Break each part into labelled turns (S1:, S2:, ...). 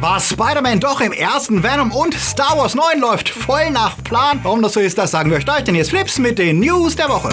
S1: Was Spider-Man doch im ersten Venom und Star Wars 9 läuft voll nach Plan. Warum das so ist, das sagen wir euch gleich, denn jetzt Flips mit den News der Woche.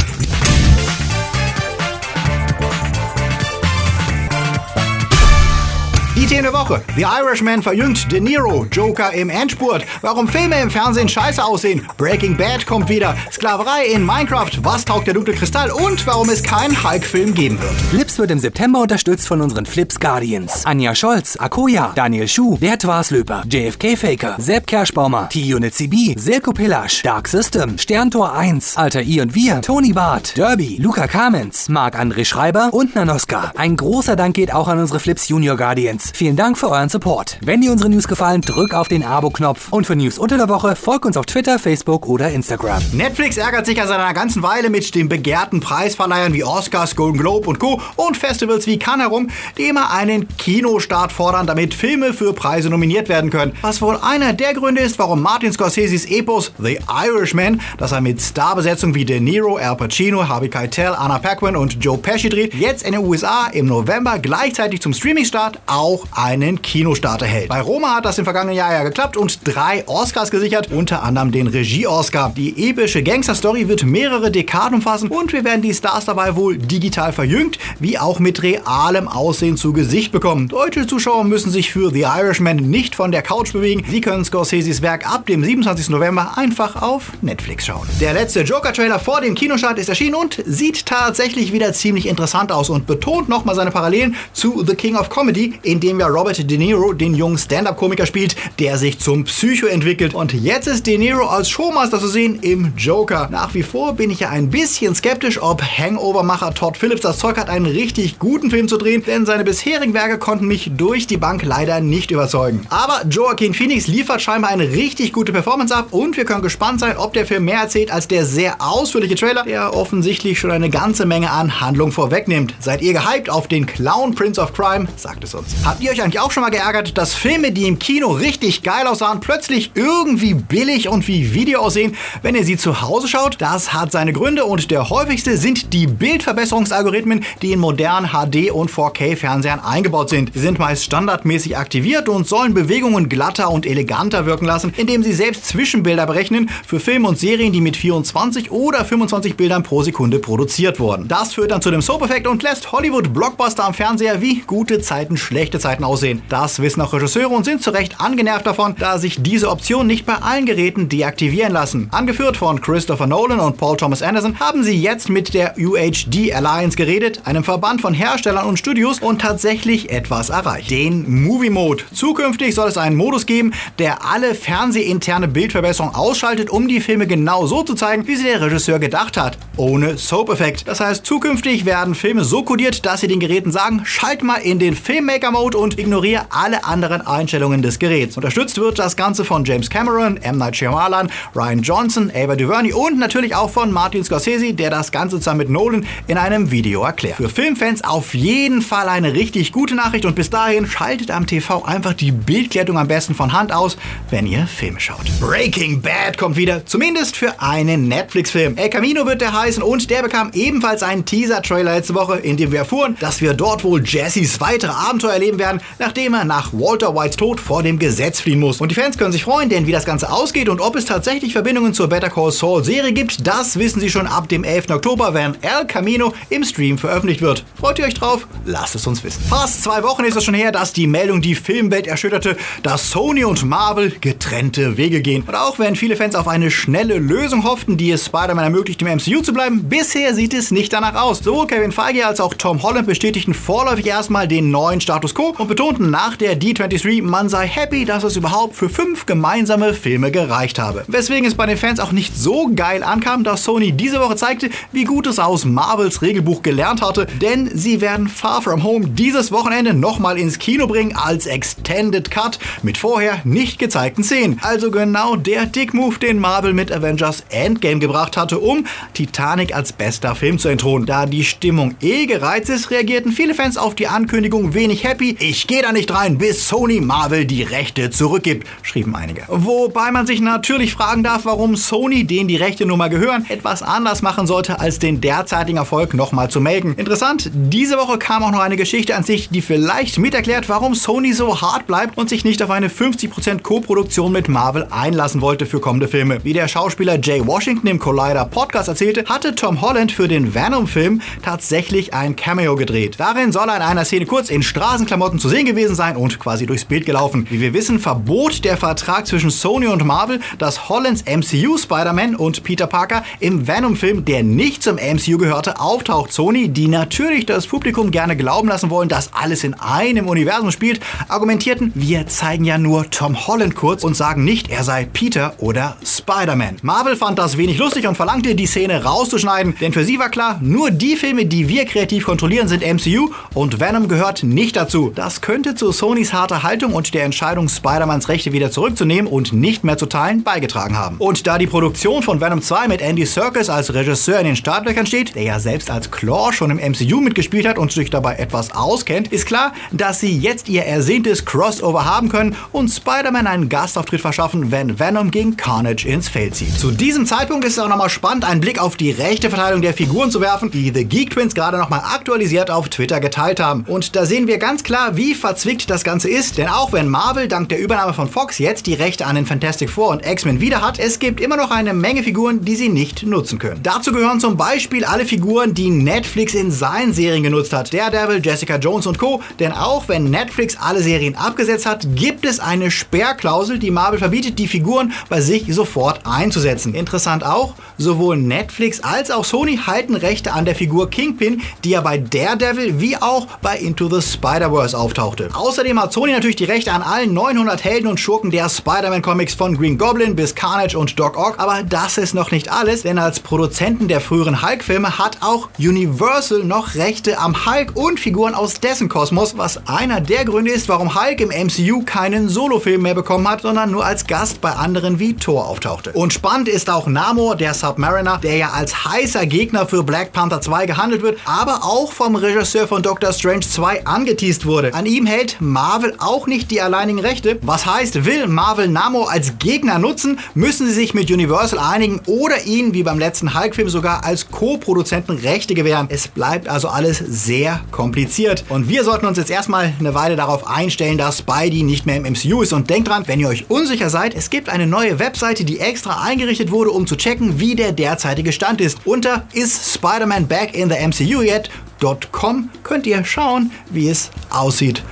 S1: Themen der Woche. The Irishman verjüngt De Niro, Joker im Endspurt, warum Filme im Fernsehen scheiße aussehen, Breaking Bad kommt wieder, Sklaverei in Minecraft, was taugt der dunkle Kristall und warum es keinen Hulk-Film geben wird.
S2: Flips wird im September unterstützt von unseren Flips Guardians. Anja Scholz, Akoya, Daniel Schuh, Bert Waslöper, JFK Faker, Sepp Kerschbaumer, T-Unit CB, Silko Pillasch, Dark System, Sterntor 1, Alter I und Wir, Tony Barth, Derby, Luca Kamens, Marc-André Schreiber und Nanoska. Ein großer Dank geht auch an unsere Flips Junior Guardians. Vielen Dank für euren Support. Wenn dir unsere News gefallen, drück auf den Abo-Knopf. Und für News unter der Woche folg uns auf Twitter, Facebook oder Instagram.
S1: Netflix ärgert sich ja seit einer ganzen Weile mit den begehrten Preisverleihern wie Oscars, Golden Globe und Co. und Festivals wie Cannes herum, die immer einen Kinostart fordern, damit Filme für Preise nominiert werden können. Was wohl einer der Gründe ist, warum Martin Scorseses Epos The Irishman, das er mit Starbesetzung wie De Niro, Al Pacino, Harvey Keitel, Anna Paquin und Joe Pesci dreht, jetzt in den USA im November gleichzeitig zum Streamingstart auch einen Kinostart erhält. Bei Roma hat das im vergangenen Jahr ja geklappt und drei Oscars gesichert, unter anderem den Regie-Oscar. Die epische Gangster-Story wird mehrere Dekaden umfassen und wir werden die Stars dabei wohl digital verjüngt, wie auch mit realem Aussehen zu Gesicht bekommen. Deutsche Zuschauer müssen sich für The Irishman nicht von der Couch bewegen. Sie können Scorseses Werk ab dem 27. November einfach auf Netflix schauen. Der letzte Joker-Trailer vor dem Kinostart ist erschienen und sieht tatsächlich wieder ziemlich interessant aus und betont nochmal seine Parallelen zu The King of Comedy, in dem ja Robert De Niro den jungen Stand-Up-Komiker spielt, der sich zum Psycho entwickelt. Und jetzt ist De Niro als Showmaster zu sehen im Joker. Nach wie vor bin ich ja ein bisschen skeptisch, ob Hangover-Macher Todd Phillips das Zeug hat, einen richtig guten Film zu drehen, denn seine bisherigen Werke konnten mich durch die Bank leider nicht überzeugen. Aber Joaquin Phoenix liefert scheinbar eine richtig gute Performance ab und wir können gespannt sein, ob der Film mehr erzählt als der sehr ausführliche Trailer, der offensichtlich schon eine ganze Menge an Handlung vorwegnimmt. Seid ihr gehypt auf den Clown Prince of Crime? Sagt es uns. Habt ihr euch eigentlich auch schon mal geärgert, dass Filme, die im Kino richtig geil aussahen, plötzlich irgendwie billig und wie Video aussehen, wenn ihr sie zu Hause schaut? Das hat seine Gründe und der häufigste sind die Bildverbesserungsalgorithmen, die in modernen HD- und 4K-Fernsehern eingebaut sind. Sie sind meist standardmäßig aktiviert und sollen Bewegungen glatter und eleganter wirken lassen, indem sie selbst Zwischenbilder berechnen für Filme und Serien, die mit 24 oder 25 Bildern pro Sekunde produziert wurden. Das führt dann zu dem Soap-Effekt und lässt Hollywood-Blockbuster am Fernseher wie gute Zeiten, schlechte Zeiten aussehen. Das wissen auch Regisseure und sind zu Recht angenervt davon, da sich diese Option nicht bei allen Geräten deaktivieren lassen. Angeführt von Christopher Nolan und Paul Thomas Anderson haben sie jetzt mit der UHD Alliance geredet, einem Verband von Herstellern und Studios und tatsächlich etwas erreicht. Den Movie Mode. Zukünftig soll es einen Modus geben, der alle fernsehinterne Bildverbesserung ausschaltet, um die Filme genau so zu zeigen, wie sie der Regisseur gedacht hat. Ohne Soap-Effekt. Das heißt, zukünftig werden Filme so kodiert, dass sie den Geräten sagen, schalt mal in den Filmmaker-Mode und ignoriere alle anderen Einstellungen des Geräts. Unterstützt wird das Ganze von James Cameron, M. Night Shyamalan, Ryan Johnson, Ava DuVernay und natürlich auch von Martin Scorsese, der das Ganze zusammen mit Nolan in einem Video erklärt. Für Filmfans auf jeden Fall eine richtig gute Nachricht und bis dahin schaltet am TV einfach die Bildklettung am besten von Hand aus, wenn ihr Filme schaut. Breaking Bad kommt wieder, zumindest für einen Netflix-Film. El Camino wird der heißen und der bekam ebenfalls einen Teaser-Trailer letzte Woche, in dem wir erfuhren, dass wir dort wohl Jessys weitere Abenteuer erleben werden, nachdem er nach Walter Whites Tod vor dem Gesetz fliehen muss. Und die Fans können sich freuen, denn wie das Ganze ausgeht und ob es tatsächlich Verbindungen zur Better Call Saul Serie gibt, das wissen sie schon ab dem 11. Oktober, wenn El Camino im Stream veröffentlicht wird. Freut ihr euch drauf? Lasst es uns wissen. Fast zwei Wochen ist es schon her, dass die Meldung die Filmwelt erschütterte, dass Sony und Marvel getrennte Wege gehen. Und auch wenn viele Fans auf eine schnelle Lösung hofften, die es Spider-Man ermöglicht, im MCU zu bleiben, bisher sieht es nicht danach aus. Sowohl Kevin Feige als auch Tom Holland bestätigten vorläufig erstmal den neuen Status quo und betonten nach der D23, man sei happy, dass es überhaupt für fünf gemeinsame Filme gereicht habe. Weswegen es bei den Fans auch nicht so geil ankam, dass Sony diese Woche zeigte, wie gut es aus Marvels Regelbuch gelernt hatte, denn sie werden Far From Home dieses Wochenende nochmal ins Kino bringen als Extended Cut mit vorher nicht gezeigten Szenen. Also genau der Dick-Move, den Marvel mit Avengers Endgame gebracht hatte, um Titanic als bester Film zu entthronen. Da die Stimmung eh gereizt ist, reagierten viele Fans auf die Ankündigung wenig happy, Ich gehe da nicht rein, bis Sony Marvel die Rechte zurückgibt, schrieben einige. Wobei man sich natürlich fragen darf, warum Sony, denen die Rechte nun mal gehören, etwas anders machen sollte, als den derzeitigen Erfolg nochmal zu melken. Interessant, diese Woche kam auch noch eine Geschichte an sich, die vielleicht mit erklärt, warum Sony so hart bleibt und sich nicht auf eine 50% Co-Produktion mit Marvel einlassen wollte für kommende Filme. Wie der Schauspieler Jay Washington im Collider Podcast erzählte, hatte Tom Holland für den Venom-Film tatsächlich ein Cameo gedreht. Darin soll er in einer Szene kurz in Straßenklamotten zu sehen gewesen sein und quasi durchs Bild gelaufen. Wie wir wissen, verbot der Vertrag zwischen Sony und Marvel, dass Hollands MCU Spider-Man und Peter Parker im Venom-Film, der nicht zum MCU gehörte, auftaucht. Sony, die natürlich das Publikum gerne glauben lassen wollen, dass alles in einem Universum spielt, argumentierten, wir zeigen ja nur Tom Holland kurz und sagen nicht, er sei Peter oder Spider-Man. Marvel fand das wenig lustig und verlangte, die Szene rauszuschneiden, denn für sie war klar, nur die Filme, die wir kreativ kontrollieren, sind MCU und Venom gehört nicht dazu. Das könnte zu Sonys harter Haltung und der Entscheidung, Spider-Mans Rechte wieder zurückzunehmen und nicht mehr zu teilen, beigetragen haben. Und da die Produktion von Venom 2 mit Andy Serkis als Regisseur in den Startlöchern steht, der ja selbst als Claw schon im MCU mitgespielt hat und sich dabei etwas auskennt, ist klar, dass sie jetzt ihr ersehntes Crossover haben können und Spider-Man einen Gastauftritt verschaffen, wenn Venom gegen Carnage ins Feld zieht. Zu diesem Zeitpunkt ist es auch nochmal spannend, einen Blick auf die rechte Verteilung der Figuren zu werfen, die The Geek Twins gerade nochmal aktualisiert auf Twitter geteilt haben. Und da sehen wir ganz klar, wie verzwickt das Ganze ist, denn auch wenn Marvel dank der Übernahme von Fox jetzt die Rechte an den Fantastic Four und X-Men wieder hat, es gibt immer noch eine Menge Figuren, die sie nicht nutzen können. Dazu gehören zum Beispiel alle Figuren, die Netflix in seinen Serien genutzt hat. Daredevil, Jessica Jones und Co. Denn auch wenn Netflix alle Serien abgesetzt hat, gibt es eine Sperrklausel, die Marvel verbietet, die Figuren bei sich sofort einzusetzen. Interessant auch, sowohl Netflix als auch Sony halten Rechte an der Figur Kingpin, die ja bei Daredevil wie auch bei Into the Spider-Verse auftauchte. Außerdem hat Sony natürlich die Rechte an allen 900 Helden und Schurken der Spider-Man-Comics von Green Goblin bis Carnage und Doc Ock. Aber das ist noch nicht alles, denn als Produzenten der früheren Hulk-Filme hat auch Universal noch Rechte am Hulk und Figuren aus dessen Kosmos, was einer der Gründe ist, warum Hulk im MCU keinen Solofilm mehr bekommen hat, sondern nur als Gast bei anderen wie Thor auftauchte. Und spannend ist auch Namor, der Submariner, der ja als heißer Gegner für Black Panther 2 gehandelt wird, aber auch vom Regisseur von Doctor Strange 2 angeteased wurde. An ihm hält Marvel auch nicht die alleinigen Rechte. Was heißt, will Marvel Namor als Gegner nutzen, müssen sie sich mit Universal einigen oder ihn, wie beim letzten Hulk-Film, sogar als Co-Produzenten Rechte gewähren. Es bleibt also alles sehr kompliziert. Und wir sollten uns jetzt erstmal eine Weile darauf einstellen, dass Spidey nicht mehr im MCU ist. Und denkt dran, wenn ihr euch unsicher seid, es gibt eine neue Webseite, die extra eingerichtet wurde, um zu checken, wie der derzeitige Stand ist. Unter Is Spider-Man Back in the MCU Yet.com könnt ihr schauen, wie es aussieht.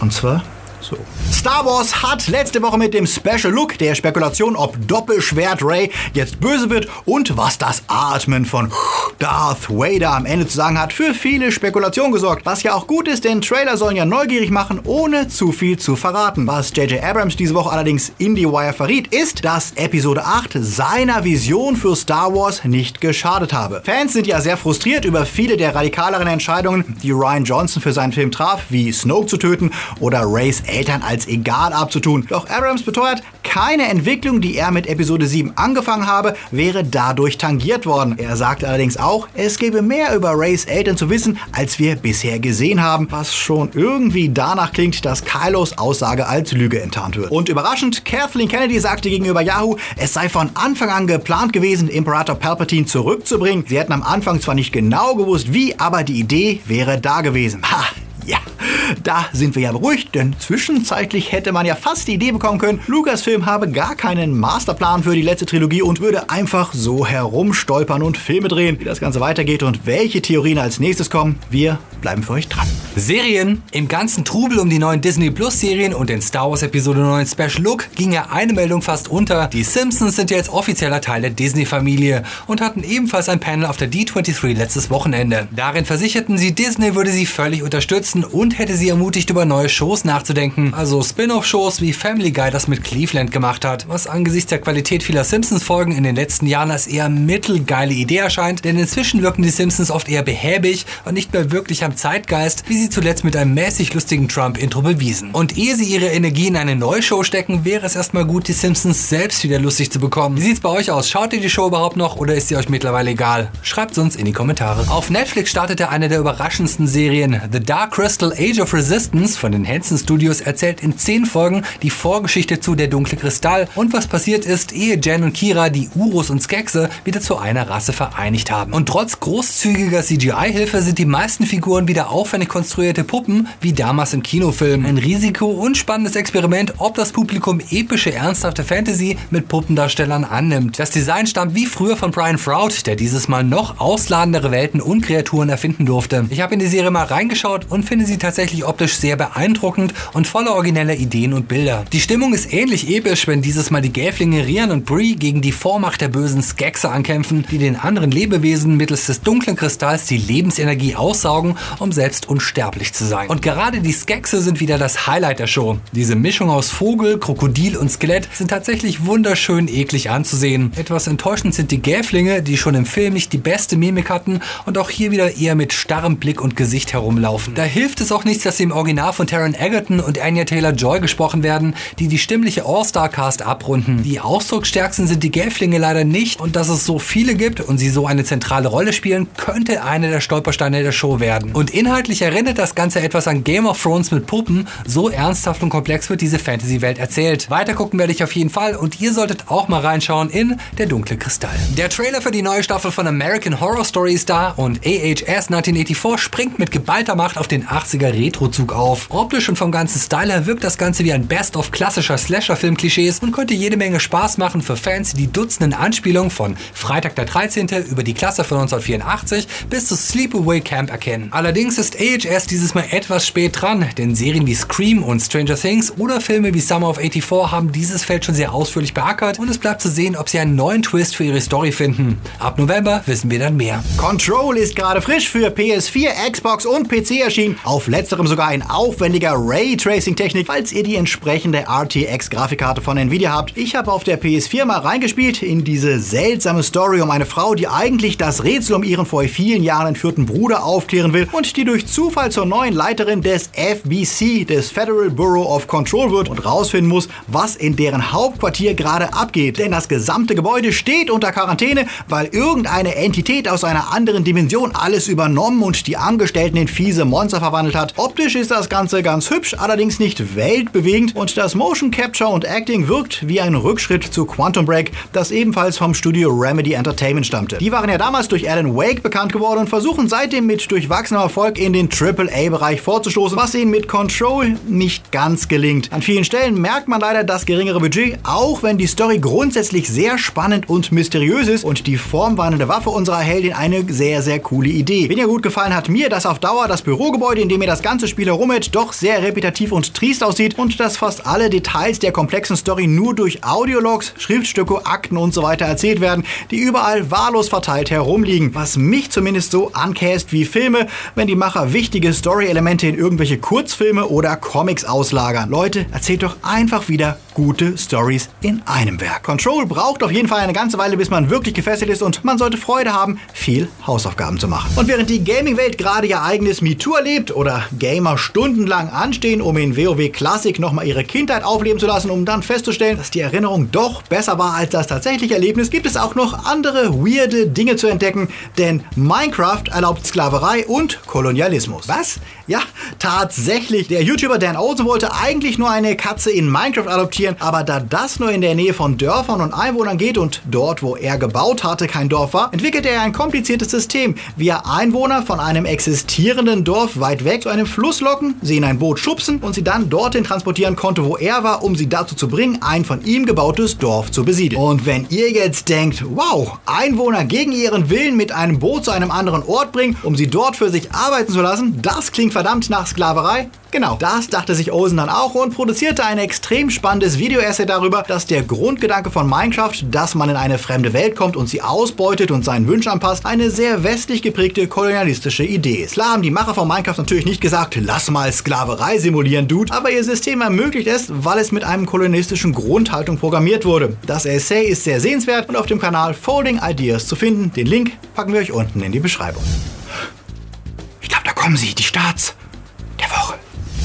S1: Und zwar so. Star Wars hat letzte Woche mit dem Special Look der Spekulation, ob Doppelschwert Ray jetzt böse wird und was das Atmen von Darth Vader am Ende zu sagen hat, für viele Spekulationen gesorgt. Was ja auch gut ist, denn Trailer sollen ja neugierig machen, ohne zu viel zu verraten. Was J.J. Abrams diese Woche allerdings in die Wire verriet, ist, dass Episode 8 seiner Vision für Star Wars nicht geschadet habe. Fans sind ja sehr frustriert über viele der radikaleren Entscheidungen, die Ryan Johnson für seinen Film traf, wie Snoke zu töten oder Rays Eltern als egal abzutun. Doch Abrams beteuert, keine Entwicklung, die er mit Episode 7 angefangen habe, wäre dadurch tangiert worden. Er sagt allerdings auch, es gäbe mehr über Rays Eltern zu wissen, als wir bisher gesehen haben, was schon irgendwie danach klingt, dass Kylos Aussage als Lüge enttarnt wird. Und überraschend, Kathleen Kennedy sagte gegenüber Yahoo, es sei von Anfang an geplant gewesen, Imperator Palpatine zurückzubringen. Sie hätten am Anfang zwar nicht genau gewusst, wie, aber die Idee wäre da gewesen. Ha, ja, da sind wir ja beruhigt, denn zwischenzeitlich hätte man ja fast die Idee bekommen können, Lucasfilm habe gar keinen Masterplan für die letzte Trilogie und würde einfach so herumstolpern und Filme drehen. Wie das Ganze weitergeht und welche Theorien als nächstes kommen, wir bleiben für euch dran.
S2: Serien. Im ganzen Trubel um die neuen Disney Plus Serien und den Star Wars Episode 9 Special Look ging ja eine Meldung fast unter. Die Simpsons sind jetzt offizieller Teil der Disney-Familie und hatten ebenfalls ein Panel auf der D23 letztes Wochenende. Darin versicherten sie, Disney würde sie völlig unterstützen und hätte sie ermutigt, über neue Shows nachzudenken. Also Spin-off-Shows wie Family Guy das mit Cleveland gemacht hat, was angesichts der Qualität vieler Simpsons-Folgen in den letzten Jahren als eher mittelgeile Idee erscheint, denn inzwischen wirken die Simpsons oft eher behäbig und nicht mehr wirklich am Zeitgeist, wie sie zuletzt mit einem mäßig lustigen Trump-Intro bewiesen. Und ehe sie ihre Energie in eine neue Show stecken, wäre es erstmal gut, die Simpsons selbst wieder lustig zu bekommen. Wie sieht's bei euch aus? Schaut ihr die Show überhaupt noch oder ist sie euch mittlerweile egal? Schreibt uns in die Kommentare. Auf Netflix startete eine der überraschendsten Serien, The Dark Crystal Age of Resistance von den Hanson Studios erzählt in zehn Folgen die Vorgeschichte zu Der dunkle Kristall und was passiert ist, ehe Jen und Kira die Urus und Skexe wieder zu einer Rasse vereinigt haben. Und trotz großzügiger CGI-Hilfe sind die meisten Figuren wieder aufwendig konstruierte Puppen, wie damals im Kinofilm. Ein Risiko und spannendes Experiment, ob das Publikum epische, ernsthafte Fantasy mit Puppendarstellern annimmt. Das Design stammt wie früher von Brian Froud, der dieses Mal noch ausladendere Welten und Kreaturen erfinden durfte. Ich habe in die Serie mal reingeschaut und finde sie tatsächlich optisch sehr beeindruckend und voller origineller Ideen und Bilder. Die Stimmung ist ähnlich episch, wenn dieses Mal die Gelflinge Rian und Bree gegen die Vormacht der bösen Skexe ankämpfen, die den anderen Lebewesen mittels des dunklen Kristalls die Lebensenergie aussaugen, um selbst unsterblich zu sein. Und gerade die Skexe sind wieder das Highlight der Show. Diese Mischung aus Vogel, Krokodil und Skelett sind tatsächlich wunderschön eklig anzusehen. Etwas enttäuschend sind die Gelflinge, die schon im Film nicht die beste Mimik hatten und auch hier wieder eher mit starrem Blick und Gesicht herumlaufen. Da hilft es auch nichts, dass sie im Original von Taron Egerton und Anya Taylor-Joy gesprochen werden, die die stimmliche All-Star-Cast abrunden. Die ausdrucksstärksten sind die Gelflinge leider nicht und dass es so viele gibt und sie so eine zentrale Rolle spielen, könnte eine der Stolpersteine der Show werden. Und inhaltlich erinnert das Ganze etwas an Game of Thrones mit Puppen, so ernsthaft und komplex wird diese Fantasy-Welt erzählt. Weiter gucken werde ich auf jeden Fall und ihr solltet auch mal reinschauen in Der dunkle Kristall. Der Trailer für die neue Staffel von American Horror Story ist da und AHS 1984 springt mit geballter Macht auf den 80er Retro-Zug auf. Optisch und vom ganzen Style her wirkt das Ganze wie ein Best-of klassischer Slasher-Film-Klischees und könnte jede Menge Spaß machen für Fans, die Dutzenden Anspielungen von Freitag der 13. über die Klasse von 1984 bis zu Sleepaway Camp erkennen. Allerdings ist AHS dieses Mal etwas spät dran, denn Serien wie Scream und Stranger Things oder Filme wie Summer of 84 haben dieses Feld schon sehr ausführlich beackert und es bleibt zu sehen, ob sie einen neuen Twist für ihre Story finden. Ab November wissen wir dann mehr.
S1: Control ist gerade frisch für PS4, Xbox und PC erschienen. Auf letzterem sogar in aufwendiger Raytracing-Technik, falls ihr die entsprechende RTX-Grafikkarte von Nvidia habt. Ich habe auf der PS4 mal reingespielt in diese seltsame Story um eine Frau, die eigentlich das Rätsel um ihren vor vielen Jahren entführten Bruder aufklären will und die durch Zufall zur neuen Leiterin des FBC, des Federal Bureau of Control wird und rausfinden muss, was in deren Hauptquartier gerade abgeht. Denn das gesamte Gebäude steht unter Quarantäne, weil irgendeine Entität aus einer anderen Dimension alles übernommen und die Angestellten in fiese Monster verwandelt hat. Optisch ist das Ganze ganz hübsch, allerdings nicht weltbewegend und das Motion Capture und Acting wirkt wie ein Rückschritt zu Quantum Break, das ebenfalls vom Studio Remedy Entertainment stammte. Die waren ja damals durch Alan Wake bekannt geworden und versuchen seitdem mit durchwachsenem Erfolg in den AAA-Bereich vorzustoßen, was ihnen mit Control nicht ganz gelingt. An vielen Stellen merkt man leider das geringere Budget, auch wenn die Story grundsätzlich sehr spannend und mysteriös ist und die formwandelnde Waffe unserer Heldin eine sehr, sehr coole Idee. Weniger gut gefallen hat mir, dass auf Dauer das Bürogebäude, in dem ihr das ganze Spiel herumhält, doch sehr repetitiv und triest aussieht und dass fast alle Details der komplexen Story nur durch Audiologs, Schriftstücke, Akten und so weiter erzählt werden, die überall wahllos verteilt herumliegen. Was mich zumindest so ankäst wie Filme, wenn die Macher wichtige Story-Elemente in irgendwelche Kurzfilme oder Comics auslagern. Leute, erzählt doch einfach wieder gute Stories in einem Werk. Control braucht auf jeden Fall eine ganze Weile, bis man wirklich gefesselt ist und man sollte Freude haben, viel Hausaufgaben zu machen. Und während die Gaming-Welt gerade ihr eigenes MeToo erlebt oder Gamer stundenlang anstehen, um in WoW Classic nochmal ihre Kindheit aufleben zu lassen, um dann festzustellen, dass die Erinnerung doch besser war als das tatsächliche Erlebnis, gibt es auch noch andere weirde Dinge zu entdecken, denn Minecraft erlaubt Sklaverei und Kolonialismus. Was? Ja, tatsächlich. Der YouTuber Dan Olsen wollte eigentlich nur eine Katze in Minecraft adoptieren, aber da das nur in der Nähe von Dörfern und Einwohnern geht und dort, wo er gebaut hatte, kein Dorf war, entwickelte er ein kompliziertes System, wie er Einwohner von einem existierenden Dorf weit weg zu einem Fluss locken, sie in ein Boot schubsen und sie dann dorthin transportieren konnte, wo er war, um sie dazu zu bringen, ein von ihm gebautes Dorf zu besiedeln. Und wenn ihr jetzt denkt, wow, Einwohner gegen ihren Willen mit einem Boot zu einem anderen Ort bringen, um sie dort für sich arbeiten zu lassen, das klingt verdammt nach Sklaverei, Genau, das dachte sich Olsen dann auch und produzierte ein extrem spannendes Video-Essay darüber, dass der Grundgedanke von Minecraft, dass man in eine fremde Welt kommt und sie ausbeutet und seinen Wünschen anpasst, eine sehr westlich geprägte kolonialistische Idee ist. Klar haben die Macher von Minecraft natürlich nicht gesagt, lass mal Sklaverei simulieren, Dude, aber ihr System ermöglicht es, weil es mit einem kolonialistischen Grundhaltung programmiert wurde. Das Essay ist sehr sehenswert und auf dem Kanal Folding Ideas zu finden. Den Link packen wir euch unten in die Beschreibung. Ich glaube, da kommen sie, die Woche.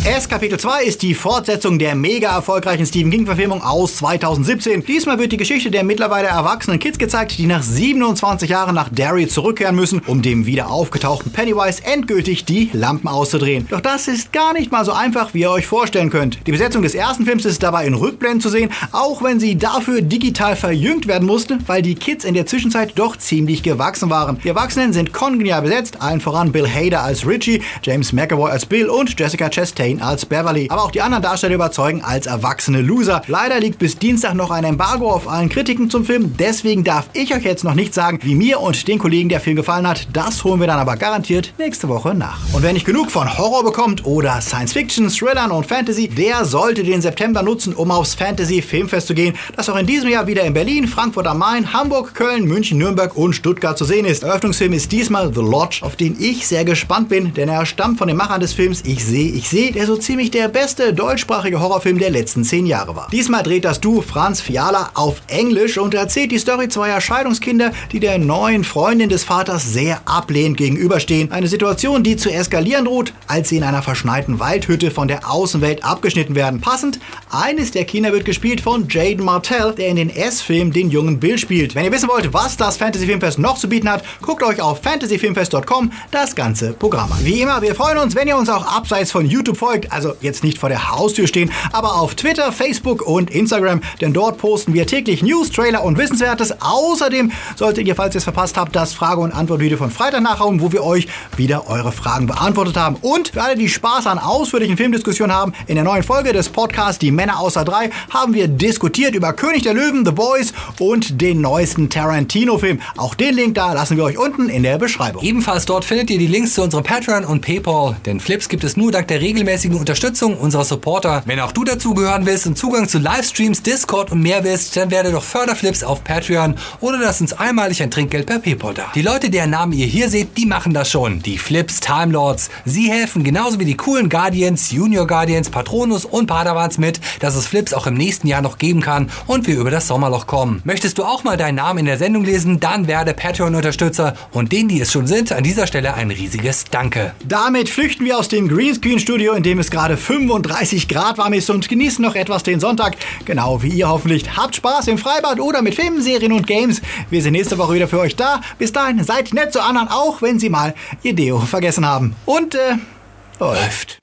S1: S Kapitel 2 ist die Fortsetzung der mega erfolgreichen Stephen King-Verfilmung aus 2017. Diesmal wird die Geschichte der mittlerweile erwachsenen Kids gezeigt, die nach 27 Jahren nach Derry zurückkehren müssen, um dem wieder aufgetauchten Pennywise endgültig die Lampen auszudrehen. Doch das ist gar nicht mal so einfach, wie ihr euch vorstellen könnt. Die Besetzung des ersten Films ist dabei in Rückblenden zu sehen, auch wenn sie dafür digital verjüngt werden musste, weil die Kids in der Zwischenzeit doch ziemlich gewachsen waren. Die Erwachsenen sind kongenial besetzt, allen voran Bill Hader als Richie, James McAvoy als Bill und Jessica Chastain als Beverly. Aber auch die anderen Darsteller überzeugen als erwachsene Loser. Leider liegt bis Dienstag noch ein Embargo auf allen Kritiken zum Film, deswegen darf ich euch jetzt noch nicht sagen, wie mir und den Kollegen der Film gefallen hat. Das holen wir dann aber garantiert nächste Woche nach. Und wer nicht genug von Horror bekommt oder Science Fiction, Thrillern und Fantasy, der sollte den September nutzen, um aufs Fantasy Filmfest zu gehen, das auch in diesem Jahr wieder in Berlin, Frankfurt am Main, Hamburg, Köln, München, Nürnberg und Stuttgart zu sehen ist. Eröffnungsfilm ist diesmal The Lodge, auf den ich sehr gespannt bin, denn er stammt von den Machern des Films Ich sehe, ich sehe, der so ziemlich der beste deutschsprachige Horrorfilm der letzten zehn Jahre war. Diesmal dreht das Duo Franz Fiala auf Englisch und erzählt die Story zweier Scheidungskinder, die der neuen Freundin des Vaters sehr ablehnend gegenüberstehen. Eine Situation, die zu eskalieren droht, als sie in einer verschneiten Waldhütte von der Außenwelt abgeschnitten werden. Passend, eines der Kinder wird gespielt von Jaden Martell, der in den S-Film den jungen Bill spielt. Wenn ihr wissen wollt, was das Fantasy Filmfest noch zu bieten hat, guckt euch auf fantasyfilmfest.com das ganze Programm an. Wie immer, wir freuen uns, wenn ihr uns auch abseits von YouTube folgt, also jetzt nicht vor der Haustür stehen, aber auf Twitter, Facebook und Instagram, denn dort posten wir täglich News, Trailer und Wissenswertes. Außerdem solltet ihr, falls ihr es verpasst habt, das Frage- und Antwort-Video von Freitag nachhauen, wo wir euch wieder eure Fragen beantwortet haben. Und für alle, die Spaß an ausführlichen Filmdiskussionen haben, in der neuen Folge des Podcasts Die Männer außer drei haben wir diskutiert über König der Löwen, The Boys und den neuesten Tarantino-Film. Auch den Link da lassen wir euch unten in der Beschreibung.
S2: Ebenfalls dort findet ihr die Links zu unserem Patreon und PayPal, denn Flips gibt es nur dank der regelmäßigen Unterstützung unserer Supporter. Wenn auch du dazugehören willst und Zugang zu Livestreams, Discord und mehr willst, dann werde doch Förderflips auf Patreon oder lass uns einmalig ein Trinkgeld per PayPal da. Die Leute, deren Namen ihr hier seht, die machen das schon. Die Flips Time Lords. Sie helfen genauso wie die coolen Guardians, Junior Guardians, Patronus und Padawans mit, dass es Flips auch im nächsten Jahr noch geben kann und wir über das Sommerloch kommen. Möchtest du auch mal deinen Namen in der Sendung lesen, dann werde Patreon-Unterstützer und denen, die es schon sind, an dieser Stelle ein riesiges Danke.
S1: Damit flüchten wir aus dem Greenscreen-Studio, in dem es gerade 35 Grad warm ist und genießen noch etwas den Sonntag, genau wie ihr hoffentlich. Habt Spaß im Freibad oder mit Filmen, Serien und Games. Wir sind nächste Woche wieder für euch da. Bis dahin, seid nett zu anderen, auch wenn sie mal ihr Deo vergessen haben. Und, äh, läuft.